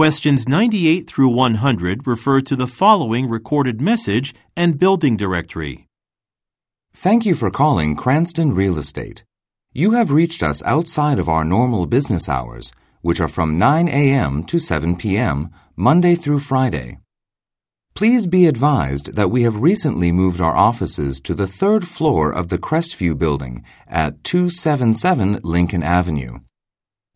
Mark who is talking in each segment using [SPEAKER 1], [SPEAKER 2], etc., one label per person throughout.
[SPEAKER 1] Questions 98 through 100 refer to the following recorded message and building directory.
[SPEAKER 2] Thank you for calling Cranston Real Estate. You have reached us outside of our normal business hours, which are from 9 a.m. to 7 p.m., Monday through Friday. Please be advised that we have recently moved our offices to the third floor of the Crestview building at 277 Lincoln Avenue.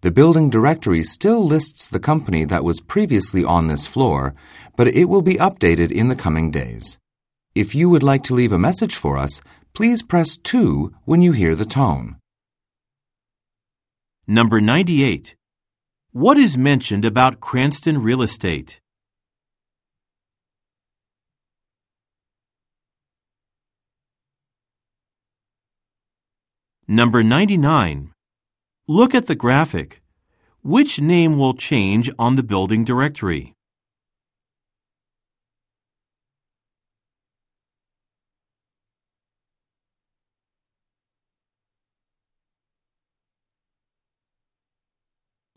[SPEAKER 2] The building directory still lists the company that was previously on this floor, but it will be updated in the coming days. If you would like to leave a message for us, please press 2 when you hear the tone.
[SPEAKER 1] Number 98. What is mentioned about Cranston Real Estate? Number 99. Look at the graphic. Which name will change on the building directory?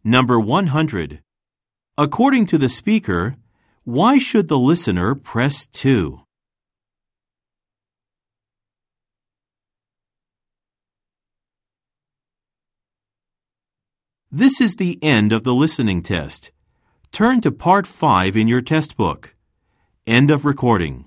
[SPEAKER 1] Number 100. According to the speaker, why should the listener press 2? This is the end of the listening test. Turn to part 5 in your test book. End of recording.